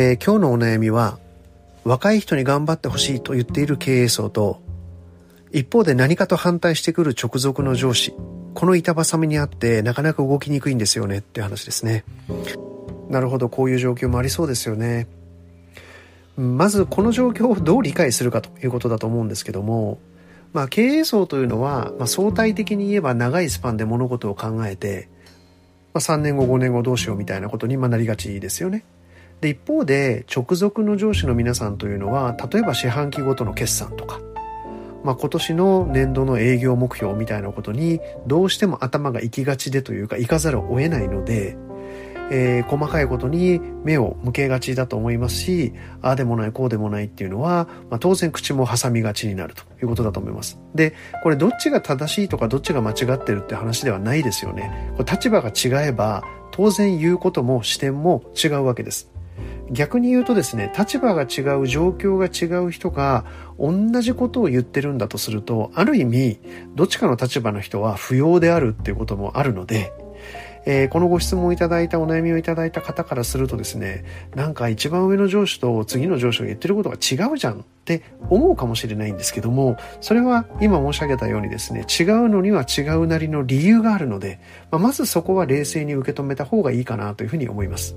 えー、今日のお悩みは若い人に頑張ってほしいと言っている経営層と一方で何かと反対してくる直属の上司この板挟みにあってなかなか動きにくいんですよねって話ですねなるほどこういう状況もありそうですよねまずこの状況をどう理解するかということだと思うんですけどもまあ、経営層というのは、まあ、相対的に言えば長いスパンで物事を考えて、まあ、3年後5年後どうしようみたいなことになりがちですよね。で一方で直属の上司の皆さんというのは例えば四半期ごとの決算とか、まあ、今年の年度の営業目標みたいなことにどうしても頭が行きがちでというか行かざるを得ないのでえー、細かいことに目を向けがちだと思いますし、ああでもない、こうでもないっていうのは、まあ、当然口も挟みがちになるということだと思います。で、これどっちが正しいとかどっちが間違ってるって話ではないですよね。これ立場が違えば、当然言うことも視点も違うわけです。逆に言うとですね、立場が違う、状況が違う人が同じことを言ってるんだとすると、ある意味、どっちかの立場の人は不要であるっていうこともあるので、えー、このご質問をいただいたお悩みをいただいた方からするとですね、なんか一番上の上司と次の上司が言ってることが違うじゃんって思うかもしれないんですけども、それは今申し上げたようにですね、違うのには違うなりの理由があるので、まあ、まずそこは冷静に受け止めた方がいいかなというふうに思います。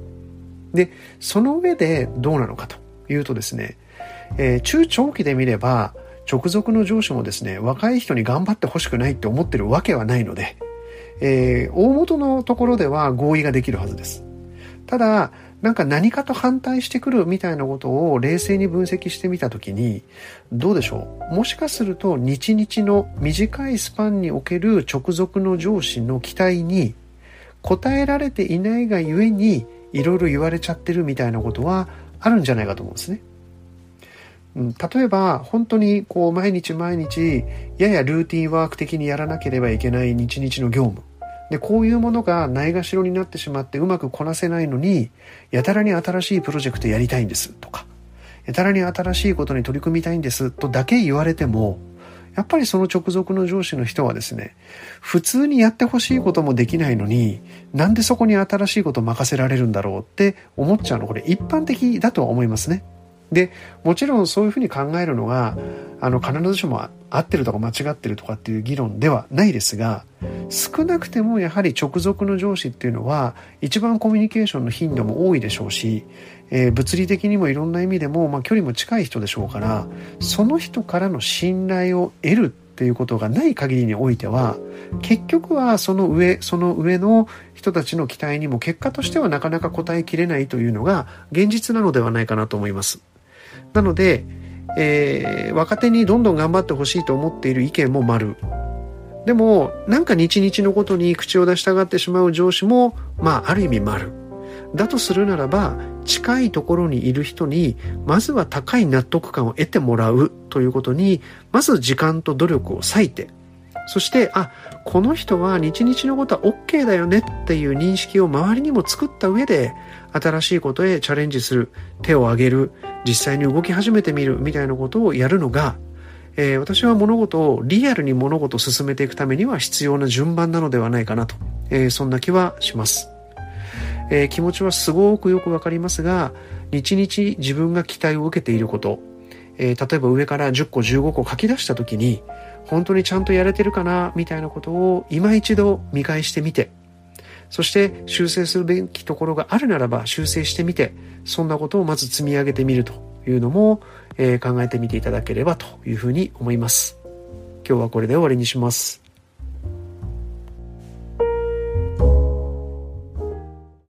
で、その上でどうなのかというとですね、えー、中長期で見れば、直属の上司もですね、若い人に頑張ってほしくないって思ってるわけはないので、えー、大元のところでは合意ができるはずです。ただ、なんか何かと反対してくるみたいなことを冷静に分析してみたときに、どうでしょう？もしかすると日々の短いスパンにおける直属の上司の期待に応えられていないがゆえにいろいろ言われちゃってるみたいなことはあるんじゃないかと思うんですね。例えば本当にこう毎日毎日ややルーティンワーク的にやらなければいけない日々の業務で、こういうものがないがしろになってしまってうまくこなせないのに、やたらに新しいプロジェクトやりたいんですとか、やたらに新しいことに取り組みたいんですとだけ言われても、やっぱりその直属の上司の人はですね、普通にやってほしいこともできないのに、なんでそこに新しいこと任せられるんだろうって思っちゃうの、これ一般的だとは思いますね。で、もちろんそういうふうに考えるのが、あの、必ずしも合ってるとか間違ってるとかっていう議論ではないですが、少なくてもやはり直属の上司っていうのは、一番コミュニケーションの頻度も多いでしょうし、えー、物理的にもいろんな意味でも、まあ、距離も近い人でしょうから、その人からの信頼を得るっていうことがない限りにおいては、結局はその上、その上の人たちの期待にも結果としてはなかなか応えきれないというのが現実なのではないかなと思います。なので、えー、若手にどんどん頑張ってほしいと思っている意見も丸。でも、なんか日々のことに口を出したがってしまう上司も、まあ、ある意味丸。だとするならば、近いところにいる人に、まずは高い納得感を得てもらうということに、まず時間と努力を割いて、そして、あ、この人は日々のことは OK だよねっていう認識を周りにも作った上で、新しいことへチャレンジする、手を挙げる、実際に動き始めてみるみたいなことをやるのが、えー、私は物事をリアルに物事を進めていくためには必要な順番なのではないかなと、えー、そんな気はします。えー、気持ちはすごくよくわかりますが、日々自分が期待を受けていること、え例えば上から10個15個書き出した時に、本当にちゃんとやれてるかなみたいなことを今一度見返してみて、そして修正するべきところがあるならば修正してみて、そんなことをまず積み上げてみるというのも、えー、考えてみていただければというふうに思います。今日はこれで終わりにします。